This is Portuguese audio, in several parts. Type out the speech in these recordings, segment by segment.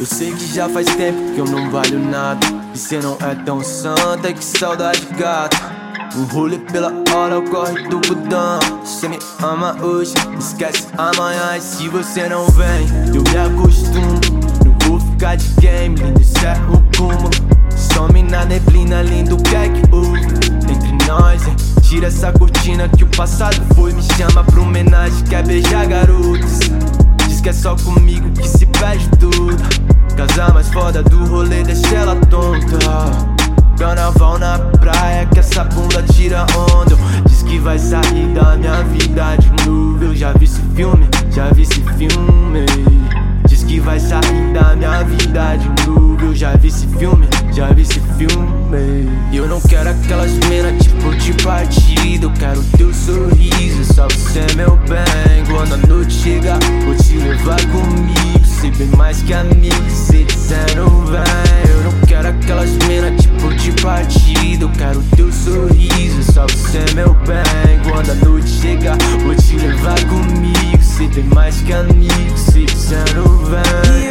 Eu sei que já faz tempo que eu não valho nada. E cê não é tão santa, que saudade gata. Um rolê pela hora, o corre do budão. Cê me ama hoje, esquece amanhã. E se você não vem, eu me acostumo. Não vou ficar de game, lindo, isso é o cúmulo. Some na neblina, lindo, que é que houve? Entre nós, hein? Tira essa cortina que o passado foi. Me chama pra homenagem, quer beijar garotos. Da minha vida de novo. Eu já vi esse filme, já vi esse filme. Diz que vai sair da minha vida de novo. Eu já vi esse filme, já vi esse filme. Eu não quero aquelas minas tipo de partida. Eu quero teu sorriso, só você, meu bem. Bem mais que amigo, se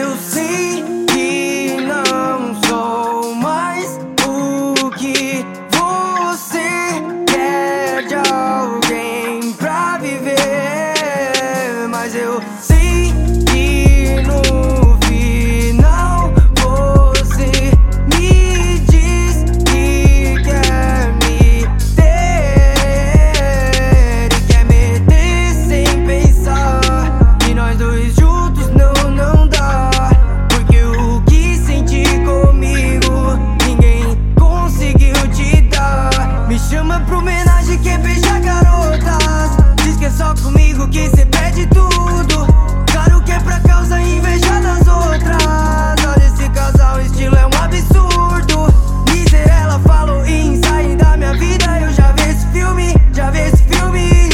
chama pra homenagem, quer beijar garotas. Diz que é só comigo que cê perde tudo. Claro que é pra causa inveja das outras. Olha esse casal, o estilo é um absurdo. Dizer ela falou sair da minha vida. Eu já vi esse filme, já vi esse filme.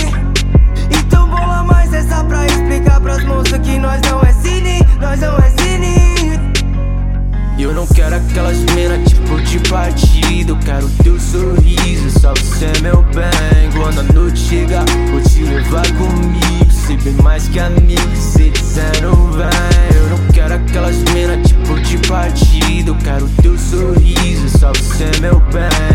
Então bola mais essa pra explicar pras moças que nós não é cine, nós não é cine. Eu não quero aquelas minas tipo de partida. Eu quero teu sorriso, só você, meu bem. Quando a noite chegar, vou te levar comigo. Ser bem mais que amigo, se não vem. Eu não quero aquelas minas tipo de partida. Eu quero teu sorriso, só você, meu bem.